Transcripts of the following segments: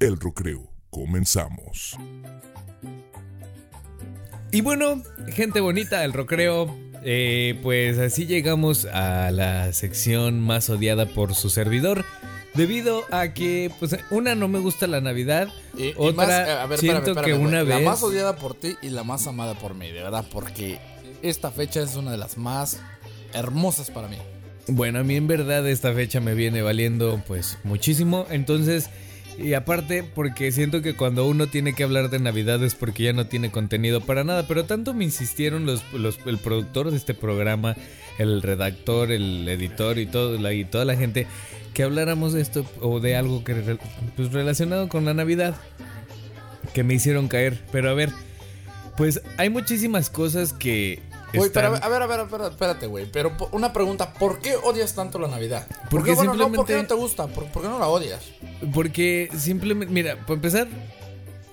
El Recreo. Comenzamos. Y bueno, gente bonita del Recreo, eh, pues así llegamos a la sección más odiada por su servidor. Debido a que, pues, una no me gusta la Navidad. Y- y otra, más- eh, a ver, siento espérame, que una vez. La más odiada por ti y la más amada por mí, de verdad, porque esta fecha es una de las más hermosas para mí. Bueno, a mí en verdad esta fecha me viene valiendo pues muchísimo. Entonces, y aparte porque siento que cuando uno tiene que hablar de Navidad es porque ya no tiene contenido para nada. Pero tanto me insistieron los, el productor de este programa, el redactor, el editor y, y toda la gente que habláramos de esto o de algo que pues relacionado con la Navidad. Que me hicieron caer. Pero a ver, pues hay muchísimas cosas que... Güey, pero a ver, a ver, a ver, espérate, güey. Pero una pregunta, ¿por qué odias tanto la Navidad? ¿Por Porque qué, bueno, no, ¿por qué simplemente- no te gusta? ¿Por, por qué no la odias? Porque simplemente, mira, para empezar,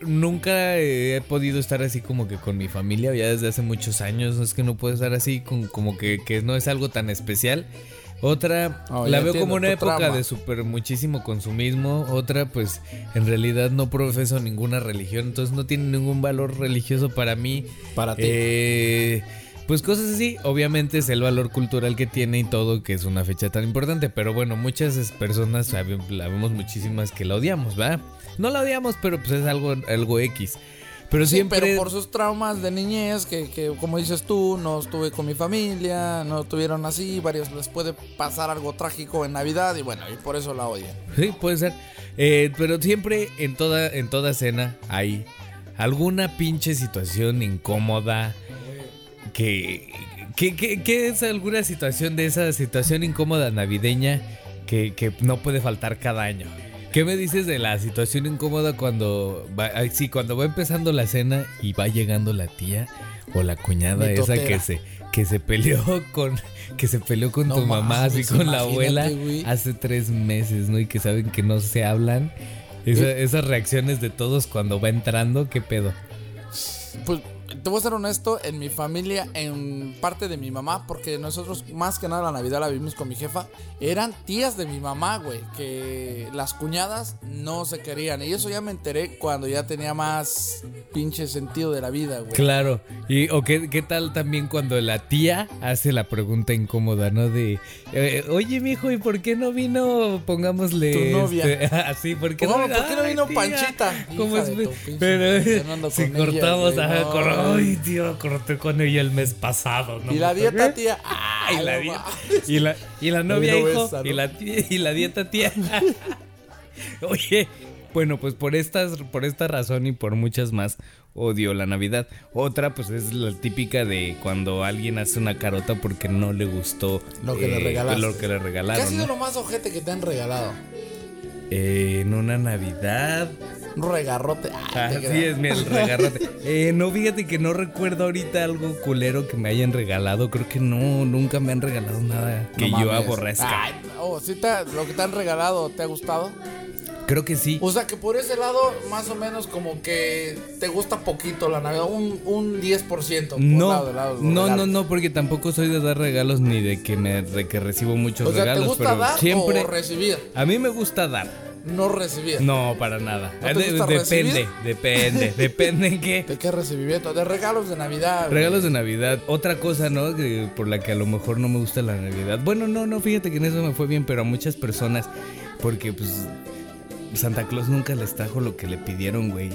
nunca he podido estar así como que con mi familia, ya desde hace muchos años, es que no puedo estar así con, como que, que no es algo tan especial. Otra, Oh, la veo entiendo, como una época de súper muchísimo consumismo. Otra, pues en realidad no profeso ninguna religión, entonces no tiene ningún valor religioso para mí. Para ti. Eh, pues cosas así, obviamente es el valor cultural que tiene y todo, que es una fecha tan importante. Pero bueno, muchas personas, sabe- la vemos muchísimas que la odiamos, ¿verdad? No la odiamos, pero pues es algo, algo X. Pero Sí, siempre... pero por sus traumas de niñez, que, que como dices tú, no estuve con mi familia, no tuvieron así, varios les puede pasar algo trágico en Navidad y bueno, y por eso la odian. Sí, puede ser. Eh, pero siempre en toda, en toda cena hay alguna pinche situación incómoda. Que, que, que- que es alguna situación de esa situación incómoda navideña que, que no puede faltar cada año. ¿Qué me dices de la situación incómoda cuando va, ay, sí, cuando va empezando la cena y va llegando la tía o la cuñada esa que se que se peleó con que se peleó con No tu mamá así mames, con la abuela hace tres meses, ¿no? Y que saben que no se hablan. Esa- esas reacciones de todos cuando va entrando, ¿qué pedo? Pues te voy a ser honesto, en mi familia, en parte de mi mamá, porque nosotros más que nada la Navidad la vivimos con mi jefa, eran tías de mi mamá, güey, que las cuñadas no se querían. Y eso ya me enteré cuando ya tenía más pinche sentido de la vida, güey. Claro. Y o qué, qué tal también cuando la tía hace la pregunta incómoda, ¿no? De, eh, oye, mijo, ¿y por qué no vino? Pongámosle. Tu novia. este, así, ¿por qué no, ¿Por qué no vino Panchita? ¿Cómo es? Pero si ella, cortamos, ajá, no. Ay, tío, corté con ella el mes pasado, ¿no? Y la ¿Por dieta, tía. Ay, la dieta. Y la, y la novia, vino hijo. esa, ¿no? y, la, tía- y la dieta, tía. Oye, bueno, pues por estas, por esta razón y por muchas más, odio la Navidad. Otra, pues es la típica de cuando alguien hace una carota porque no le gustó Lo que le regalaste. Lo que le ¿Qué ha regalaron. sido ¿no? lo más ojete que te han regalado? Eh, en una Navidad. Regarrote. Ay, Así es, el regarrote. Eh, no, fíjate que no recuerdo ahorita algo culero que me hayan regalado. Creo que no, nunca me han regalado nada que No yo mames. aborrezca. Ay, oh, ¿sí te, lo que te han regalado te ha gustado? Creo que sí. O sea que por ese lado, más o menos como que te gusta poquito la Navidad, un, un 10% por No, lado no, no, no, porque tampoco soy de dar regalos ni de que me de que recibo muchos O sea, ¿te regalos, gusta pero dar siempre o recibir? a mí me gusta dar. No recibir. No, para nada. ¿No te De- gusta depende, recibir? depende, depende en qué. ¿De qué recibimiento? De regalos de Navidad. güey. Regalos de Navidad. Otra cosa, ¿no? Que- por la que a lo mejor no me gusta la Navidad. Bueno, no, no, fíjate que en eso me fue bien, pero a muchas personas, porque pues Santa Claus nunca les trajo lo que le pidieron, güey.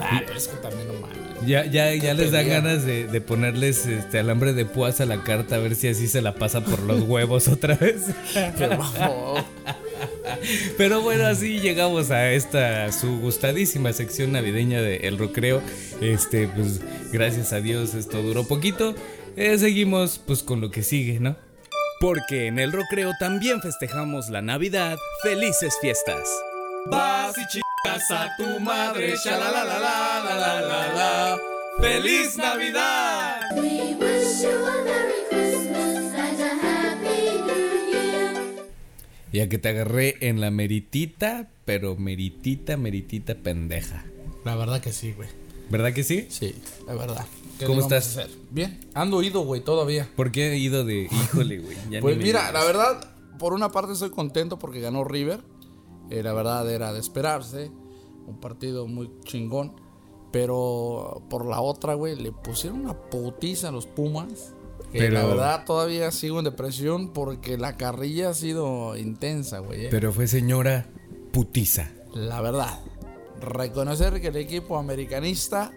Ah, es que también no mames. Ya, ya, ya les pedían? ganas de, de ponerles este alambre de púas a la carta a ver si así se la pasa por los huevos otra vez. Qué. Pero bueno, así llegamos a esta su gustadísima sección navideña de El Recreo. Este, pues gracias a Dios esto duró poquito. Eh, seguimos pues con lo que sigue, ¿no? Porque en el recreo también festejamos la Navidad. ¡Felices fiestas! Vas y chicas a tu madre, la la la ¡Feliz Navidad! We wish you a Merry Ya que te agarré en la meritita, pero meritita, meritita pendeja. La verdad que sí, güey. ¿Verdad que sí? Sí, la verdad. ¿Qué ¿Cómo estás? Bien. Ando oído, güey, todavía. ¿Por qué he ido de híjole, güey? Pues mira, la verdad, por una parte estoy contento porque ganó River. Eh, la verdad era de esperarse. Un partido muy chingón. Pero por la otra, güey, le pusieron una putiza a los Pumas. Que Pero- la verdad todavía sigo en depresión porque la carrilla ha sido intensa, güey. eh. Pero fue señora putiza. La verdad. Reconocer que el equipo americanista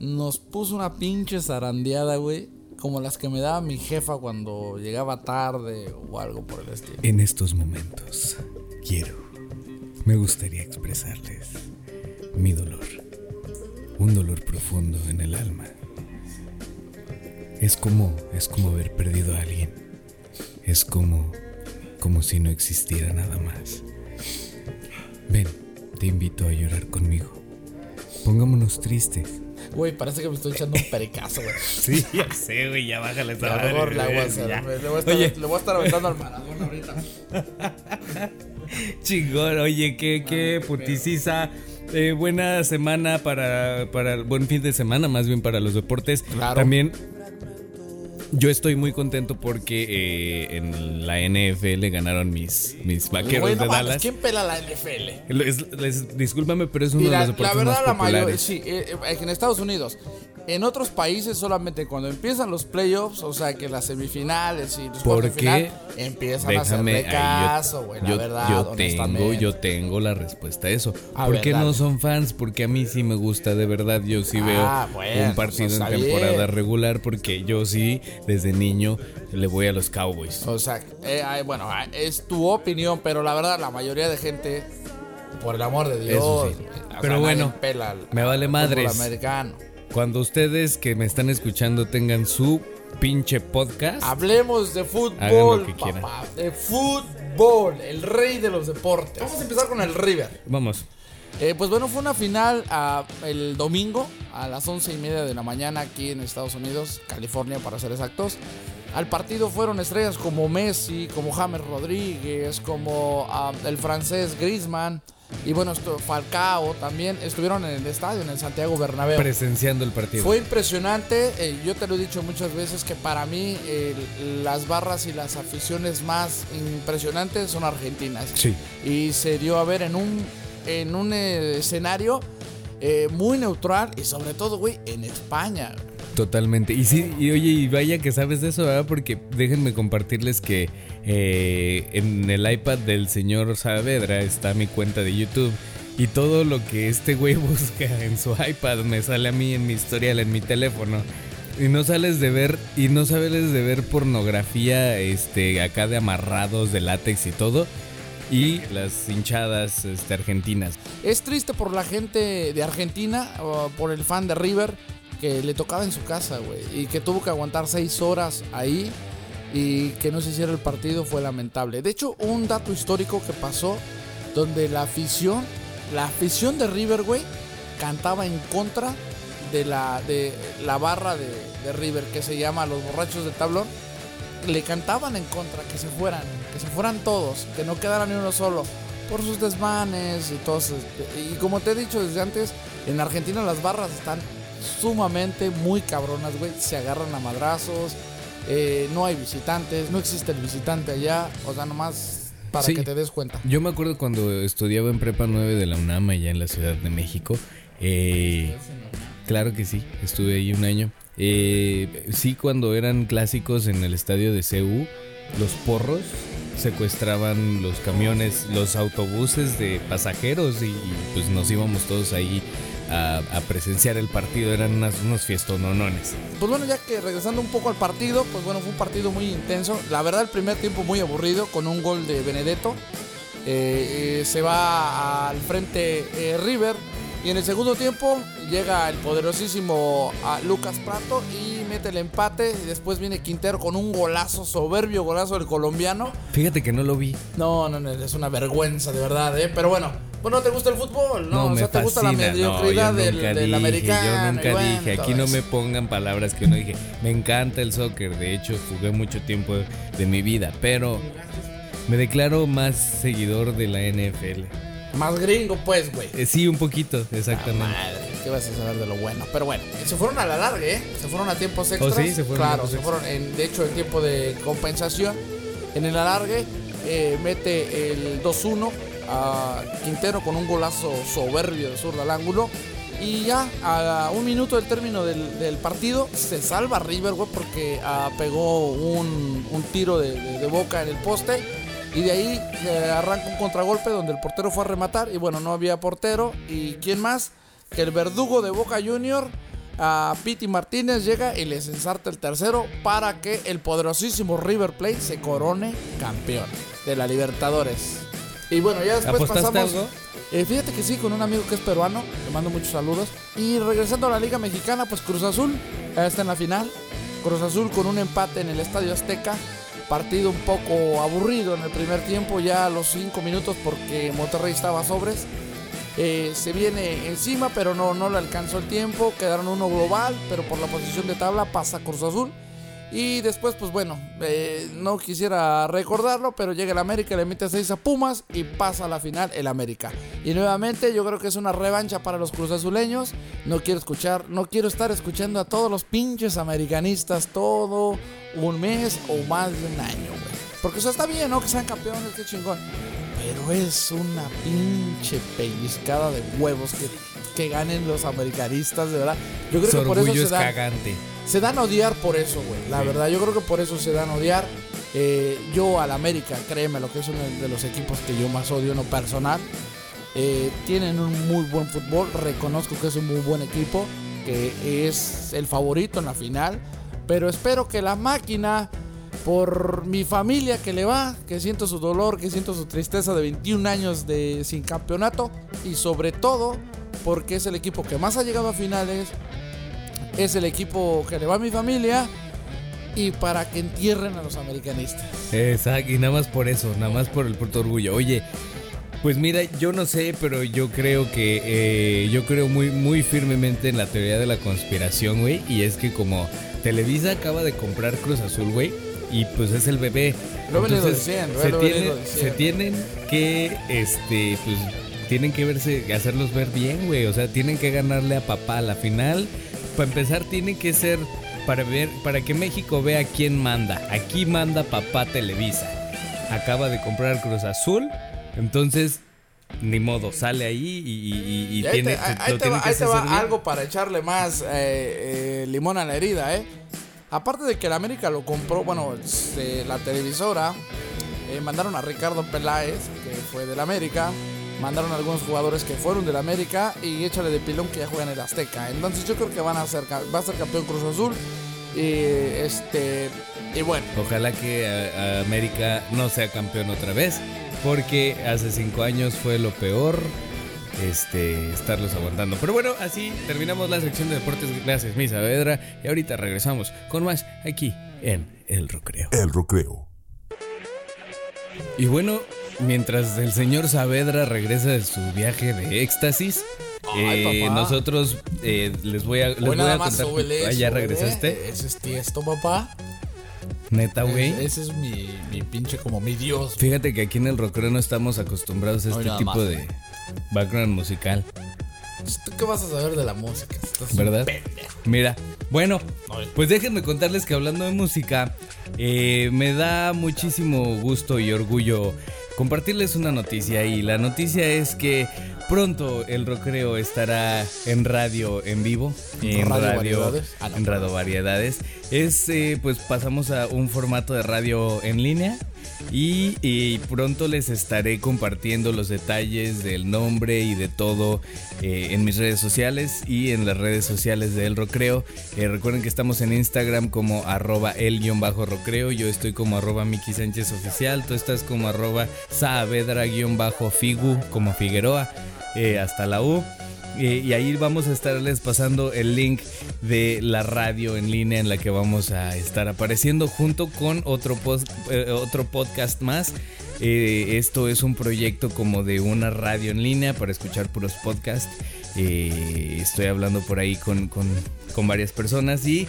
nos puso una pinche zarandeada, güey. Como las que me daba mi jefa cuando llegaba tarde o algo por el estilo. En estos momentos quiero, me gustaría expresarles mi dolor. Un dolor profundo en el alma. Es como, es como haber perdido a alguien. Es como, como si no existiera nada más. Ven, te invito a llorar conmigo. Pongámonos tristes. Güey, parece que me estoy echando un pericazo, güey. Sí, ya sé, güey, ya bájale esa lo mejor la voy a hacer. güey. Le voy a estar, Oye. le voy a estar aventando al Maradona ahorita. Chingón, oye, qué, qué puticiza. Eh, buena semana para, para. Buen fin de semana, más bien para los deportes. Claro. También. Yo estoy muy contento porque eh, en la NFL ganaron mis, mis vaqueros de Dallas. ¿Quién pela la NFL? Les- les- discúlpame, pero es uno Mira, de los la deportes verdad, más la mayoría, populares. sí, eh, eh, en Estados Unidos. En otros países solamente cuando empiezan los playoffs, o sea que las semifinales y los Porque empiezan a déjame, hacerle ahí yo- caso, güey, la verdad, yo tengo, yo tengo la respuesta a eso. A ¿Por ver, qué dale. no son fans? Porque a mí sí me gusta, de verdad. Yo sí Ah, veo bueno, un partido eso en temporada bien. regular porque yo sí, desde niño, le voy a los Cowboys. O sea, eh, bueno, ah, es tu opinión, pero la verdad la mayoría de gente, por el amor de Dios, Eso sí. sea, Pero nadie bueno, pela al- me vale americano. Cuando ustedes que me están escuchando tengan su pinche podcast, Hablemos de fútbol, lo que quieran. papá, de fútbol, el rey de los deportes. Vamos a empezar con el River. vamos. Eh, pues bueno, fue una final el domingo a las once y media de la mañana aquí en Estados Unidos, California para ser exactos. Al partido fueron estrellas como Messi, como James Rodríguez, como ah, el francés Griezmann y bueno, Falcao también estuvieron en el estadio, en el Santiago Bernabéu. Presenciando el partido. Fue impresionante, eh, yo te lo he dicho muchas veces que para mí las barras y las aficiones más impresionantes son argentinas. Sí. Y se dio a ver en un, en un eh, escenario eh, muy neutral y sobre todo, güey, en España. Totalmente. Y sí, y oye, y vaya que sabes de eso, ¿verdad? Porque déjenme compartirles que eh, en el iPad del señor Saavedra está mi cuenta de YouTube. Y todo lo que este güey busca en su iPad me sale a mí en mi historial, en mi teléfono. Y no sales de ver, y no sales de ver pornografía, este, acá de amarrados de látex y todo. Y las hinchadas este, argentinas. Es triste por la gente de Argentina, por el fan de River, que le tocaba en su casa, güey. Y que tuvo que aguantar seis horas ahí y que no se hiciera el partido fue lamentable. De hecho, un dato histórico que pasó donde la afición, la afición de River, güey, cantaba en contra de la, de la barra de, de River que se llama Los Borrachos del Tablón. Le cantaban en contra, que se fueran, que se fueran todos, que no quedara ni uno solo, por sus desmanes y todos. este, Y como te he dicho desde antes, en Argentina las barras están sumamente muy cabronas, güey. Se agarran a madrazos, eh, no hay visitantes, no existe el visitante allá, o sea, nomás para Sí. que te des cuenta. Yo me acuerdo cuando estudiaba en Prepa 9 de la UNAM allá en la Ciudad de México. eh, claro que sí, estuve ahí un año. Eh, sí, cuando eran clásicos en el estadio de CU, los porros secuestraban los camiones, los autobuses de pasajeros y, pues nos íbamos todos ahí a, presenciar el partido. Eran unas- unos fiestononones. Pues bueno, ya que regresando un poco al partido, pues bueno, fue un partido muy intenso. La verdad, el primer tiempo muy aburrido con un gol de Benedetto. Eh, eh, se va al frente River. Y en el segundo tiempo llega el poderosísimo ah, Lucas Prato y mete el empate. Y después viene Quintero con un golazo, soberbio golazo del colombiano. Fíjate que no lo vi. No, no, no, es una vergüenza de verdad, ¿eh? Pero bueno, bueno, ¿te gusta el fútbol? No, No, o sea, ¿te gusta la. No, mediocridad yo del, nunca del dije, americano? Yo nunca bueno, dije, aquí no me pongan palabras que uno dije. Me encanta el soccer, de hecho jugué mucho tiempo de mi vida, pero me declaro más seguidor de la NFL. Más gringo, pues, güey. Eh, sí, un poquito, exactamente. Madre, ¿qué vas a saber de lo bueno? Pero bueno, se fueron a la larga, ¿eh? Se fueron a tiempos extras. Oh, sí, se fueron Claro, se extras. fueron, en, de hecho, en tiempo de compensación. En el alargue, eh, mete el 2-1 a Quintero con un golazo soberbio de zurda al ángulo. Y ya a un minuto del término del, del partido se salva River, güey, porque ah, pegó un, un tiro de, de- de boca en el poste. Y de ahí eh, arranca un contragolpe donde el portero fue a rematar. Y bueno, no había portero. ¿Y quién más? Que el verdugo de Boca Junior, a Piti Martínez, llega y les ensarta el tercero para que el poderosísimo River Plate se corone campeón de la Libertadores. Y bueno, ya después ¿Apostaste pasamos. algo? Eh, fíjate que sí, con un amigo que es peruano, le mando muchos saludos. Y regresando a la Liga Mexicana, pues Cruz Azul está en la final. Cruz Azul con un empate en el Estadio Azteca. Partido un poco aburrido en el primer tiempo, ya a los 5 minutos porque Monterrey estaba sobres. Eh, se viene encima, pero no, no le alcanzó el tiempo. Quedaron uno global, pero por la posición de tabla pasa Cruz Azul. Y después, pues bueno, eh, no quisiera recordarlo, pero llega el América, le mete 6 a Pumas y pasa a la final el América. Y nuevamente yo creo que es una revancha para los cruzazuleños. No quiero escuchar, no quiero estar escuchando a todos los pinches americanistas todo un mes o más de un año, güey. Porque eso está bien, ¿no? Que sean campeones, qué chingón. Pero es una pinche pellizcada de huevos que, que ganen los americanistas, de verdad. Yo creo Su que por eso se es dan, cagante. Se dan a odiar por eso, güey. La verdad, yo creo que por eso se dan a odiar. Eh, yo al América, créeme, lo que es uno de los equipos que yo más odio en lo personal. Eh, tienen un muy buen fútbol, reconozco que es un muy buen equipo, que es el favorito en la final. Pero espero que la máquina, por mi familia que le va, que siento su dolor, que siento su tristeza de 21 años de sin campeonato, y sobre todo porque es el equipo que más ha llegado a finales, es el equipo que le va a mi familia y para que entierren a los americanistas. Exacto, y nada más por eso, nada más por el puto orgullo. Oye, pues mira, yo no sé, pero yo creo que eh, yo creo muy, muy firmemente en la teoría de la conspiración, güey. Y es que como Televisa acaba de comprar Cruz Azul, güey, y pues es el bebé. Lo Entonces, diciendo, se, lo tienen, se tienen que, este, pues, tienen que verse, hacerlos ver bien, güey. O sea, tienen que ganarle a papá a la final. Para empezar, tiene que ser para ver, para que México vea quién manda. Aquí manda papá Televisa. Acaba de comprar Cruz Azul, entonces ni modo, sale ahí y, y- tiene, te, ahí- lo te tiene va, que ahí te va algo para echarle más eh, eh, limón a la herida, ¿eh? Aparte de que el América lo compró, bueno, se- la televisora, eh, mandaron a Ricardo Peláez, que fue del América, mandaron a algunos jugadores que fueron del América y échale de pilón que ya juegan en el Azteca. Entonces yo creo que van a ser, va a ser campeón Cruz Azul. Y este y bueno, Ojalá que a- a América no sea campeón otra vez, porque hace cinco años fue lo peor este, estarlos aguantando. Pero bueno, así terminamos la sección de deportes. Gracias, Misa Vedra. Y ahorita regresamos con más aquí en El Recreo. El Recreo. Y bueno, mientras el señor Saavedra regresa de su viaje de éxtasis, Ay, eh, papá. nosotros eh, les voy a, les voy a contar. súbele Ah, ¿Ya regresaste? ¿eh? Ese es tiesto, papá. Neta, güey. Ese es mi, mi pinche como mi dios. Fíjate que aquí en el rockero no estamos acostumbrados a Hoy este tipo más. de background musical, ¿Tú qué vas a saber de la música? Estás ¿verdad? Mira, bueno, pues déjenme contarles que hablando de música, eh, me da muchísimo gusto y orgullo compartirles una noticia y la noticia es que pronto el rockero estará en radio en vivo, en Radio radio, Variedades. Ah, no. en radio variedades. Es eh, pues pasamos a un formato de radio en línea y, pronto les estaré compartiendo los detalles del nombre y de todo eh, en mis redes sociales y en las redes sociales de El Rocreo. Eh, recuerden que estamos en Instagram como arroba el-rocreo. Yo estoy como arroba Miki Sánchez Oficial. Tú estás como arroba Saavedra-figu como Figueroa. eh, hasta la U. Y ahí vamos a estarles pasando el link de la radio en línea en la que vamos a estar apareciendo junto con otro, eh, otro podcast más. Eh, esto es un proyecto como de una radio en línea para escuchar puros podcasts. Eh, estoy hablando por ahí con, con- con varias personas y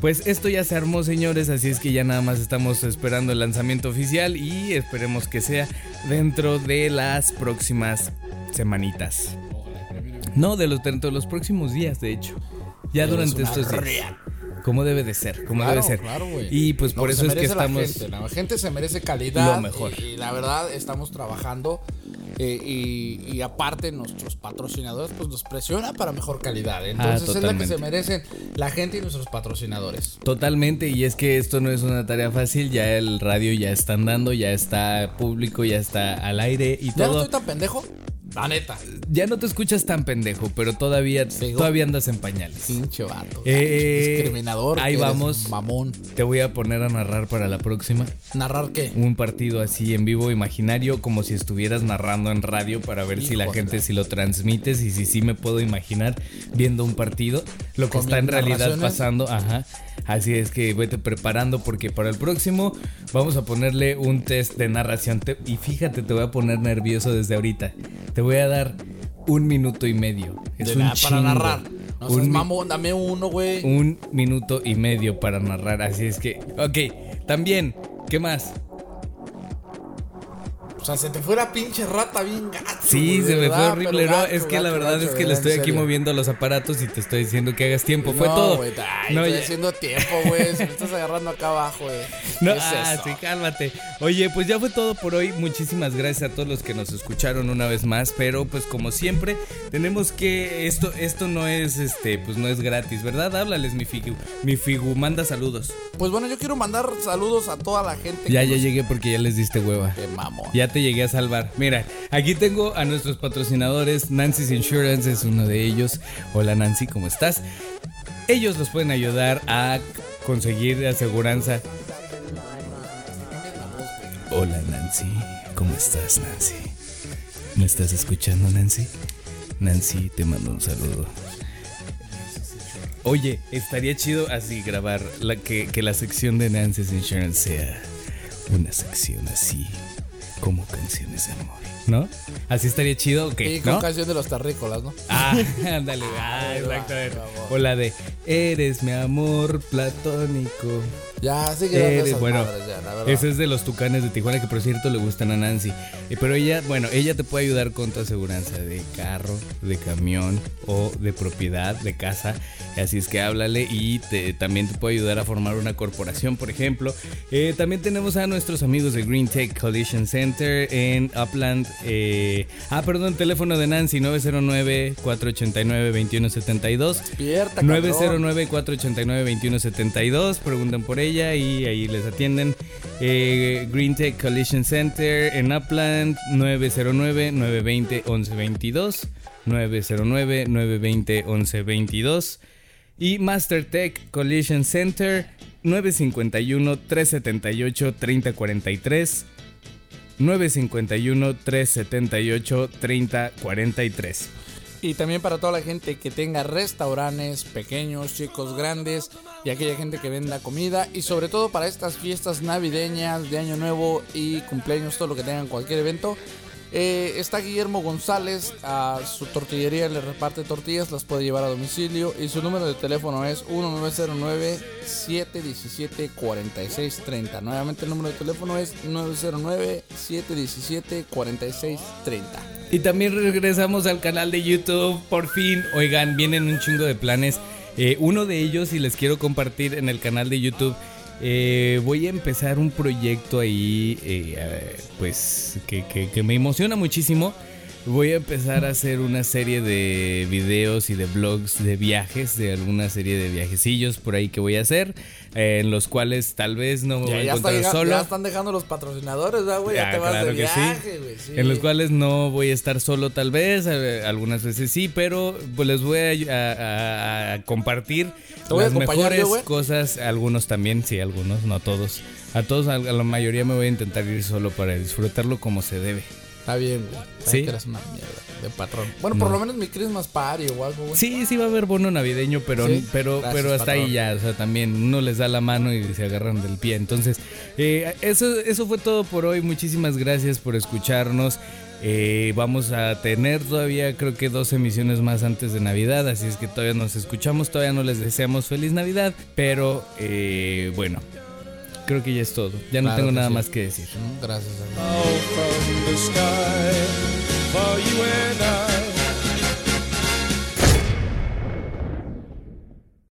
pues esto ya se armó señores, así es que ya nada más estamos esperando el lanzamiento oficial y esperemos que sea dentro de las próximas semanitas. No, de los, dentro de los próximos días, de hecho. Ya durante una estos días. real. Como debe de ser, como Claro, debe ser. claro, y pues Lo por eso es que merece la estamos... gente, La gente, se merece calidad. Lo mejor. Y, y la verdad, estamos trabajando. eh, y, y aparte nuestros patrocinadores pues nos presiona para mejor calidad. Entonces es la que se merecen la gente y nuestros patrocinadores. Totalmente, y es que esto no es una tarea fácil, ya el radio ya está andando, ya está público, ya está al aire y ¿Ya no todo. estoy tan pendejo? La neta. Ya no te escuchas tan pendejo, pero todavía, todavía andas en pañales. Pinche vato. Eh, Discriminador. ahí vamos. Mamón. Te voy a poner a narrar para la próxima ¿Narrar qué? un partido así en vivo imaginario como si estuvieras narrando en radio para ver si la gente si lo transmites y si sí me puedo imaginar viendo un partido lo que está en realidad pasando, ajá. Así es que vete preparando porque para el próximo vamos a ponerle un test de narración Te- y fíjate, te voy a poner nervioso desde ahorita. Te voy a dar un minuto y medio. Es De un nada, para narrar. No Un seas mamón, dame uno, güey. un minuto y medio para narrar. Así es que, ok, también, ¿qué más? O sea, se te fuera pinche rata bien gacho. Sí, güey, se me fue horrible. Gacho, es que la verdad gacho, es que le estoy aquí moviendo los aparatos y te estoy diciendo que hagas tiempo. Fue no, todo. güey, ay, no, estoy ya- haciendo tiempo, güey. Si me estás agarrando acá abajo, güey. no, ¿Qué es ah, eso? sí, cálmate. Oye, pues ya fue todo por hoy. Muchísimas gracias a todos los que nos escucharon una vez más. Pero pues como siempre, tenemos que. Esto, esto no es este, pues no es gratis, ¿verdad? Háblales, mi figu. Mi figu, manda saludos. Pues bueno, yo quiero mandar saludos a toda la gente. Ya, que ya nos- llegué porque ya les diste hueva. Qué mamón. Ya te llegué a salvar. Mira, aquí tengo a nuestros patrocinadores. Nancy's Insurance es uno de ellos. Hola Nancy, ¿cómo estás? Ellos los pueden ayudar a conseguir aseguranza. Hola Nancy, ¿cómo estás Nancy? ¿Me estás escuchando Nancy? Nancy, te mando un saludo. Oye, estaría chido así grabar que la sección de Nancy's Insurance sea una sección así, como canciones de amor. ¿No? Así estaría chido, ok. Y con ¿no? canción de los terrícolas, ¿no? Ah, ándale, ah, exacto. O la de Eres mi amor platónico. Ya, dando Eres, esas bueno, madres ya, la ese es de los tucanes de Tijuana que por cierto le gustan a Nancy. Eh, Pero ella, bueno, ella te puede ayudar con tu aseguranza de carro, de camión o de propiedad, de casa. Así es que háblale y te- también te puede ayudar a formar una corporación, por ejemplo. Eh, también tenemos a nuestros amigos de Green Tech Collision Center en Upland. eh, ah, perdón, teléfono de Nancy 909-489-2172. Despierta, cabrón. 909-489-2172. Preguntan por ella y ahí les atienden. Eh, Green Tech Collision Center en Upland 909-920-1122. 909-920-1122. Y Master Tech Collision Center 951-378-3043. 951-378-3043. Y también para toda la gente que tenga restaurantes pequeños, chicos, grandes y aquella gente que venda comida y sobre todo para estas fiestas navideñas de Año Nuevo y cumpleaños, todo lo que tengan cualquier evento. Eh, está Guillermo González, a su tortillería le reparte tortillas, las puede llevar a domicilio y su número de teléfono es 1909-717-4630. Nuevamente el número de teléfono es 909-717-4630. Y también regresamos al canal de YouTube. Por fin, oigan, vienen un chingo de planes. Eh, uno de ellos, y les quiero compartir en el canal de YouTube. Eh, voy a empezar un proyecto ahí, eh, pues, que- que me emociona muchísimo. Voy a empezar a hacer una serie de videos y de vlogs de viajes, de alguna serie de viajecillos por ahí que voy a hacer, eh, en los cuales tal vez no me voy a está encontrar llega- solo. ya están dejando los patrocinadores. Ya, Ya, te vas claro de viaje, güey. sí. En los cuales no voy a estar solo tal vez, eh, algunas veces sí, pero pues les voy a, a- a- a compartir ¿Te voy a las mejores yo, cosas, algunos también, sí, algunos, no todos. A todos, a la mayoría me voy a intentar ir solo para disfrutarlo como se debe. Está bien, güey. Sí. Que eres una mierda de patrón. Bueno, por No. lo menos mi Christmas party o algo, güey. Sí, sí va a haber bono navideño, pero, Sí, pero, gracias, pero hasta patrón. ahí ya, o sea, también uno les da la mano y se agarran del pie. Entonces, eh, eso, eso fue todo por hoy. Muchísimas gracias por escucharnos. Eh, vamos a tener todavía, creo que dos emisiones más antes de Navidad, así es que todavía nos escuchamos, todavía no les deseamos feliz Navidad, pero eh, bueno, creo que ya es todo. Ya no Claro tengo nada sí. más que decir. Gracias, amigo.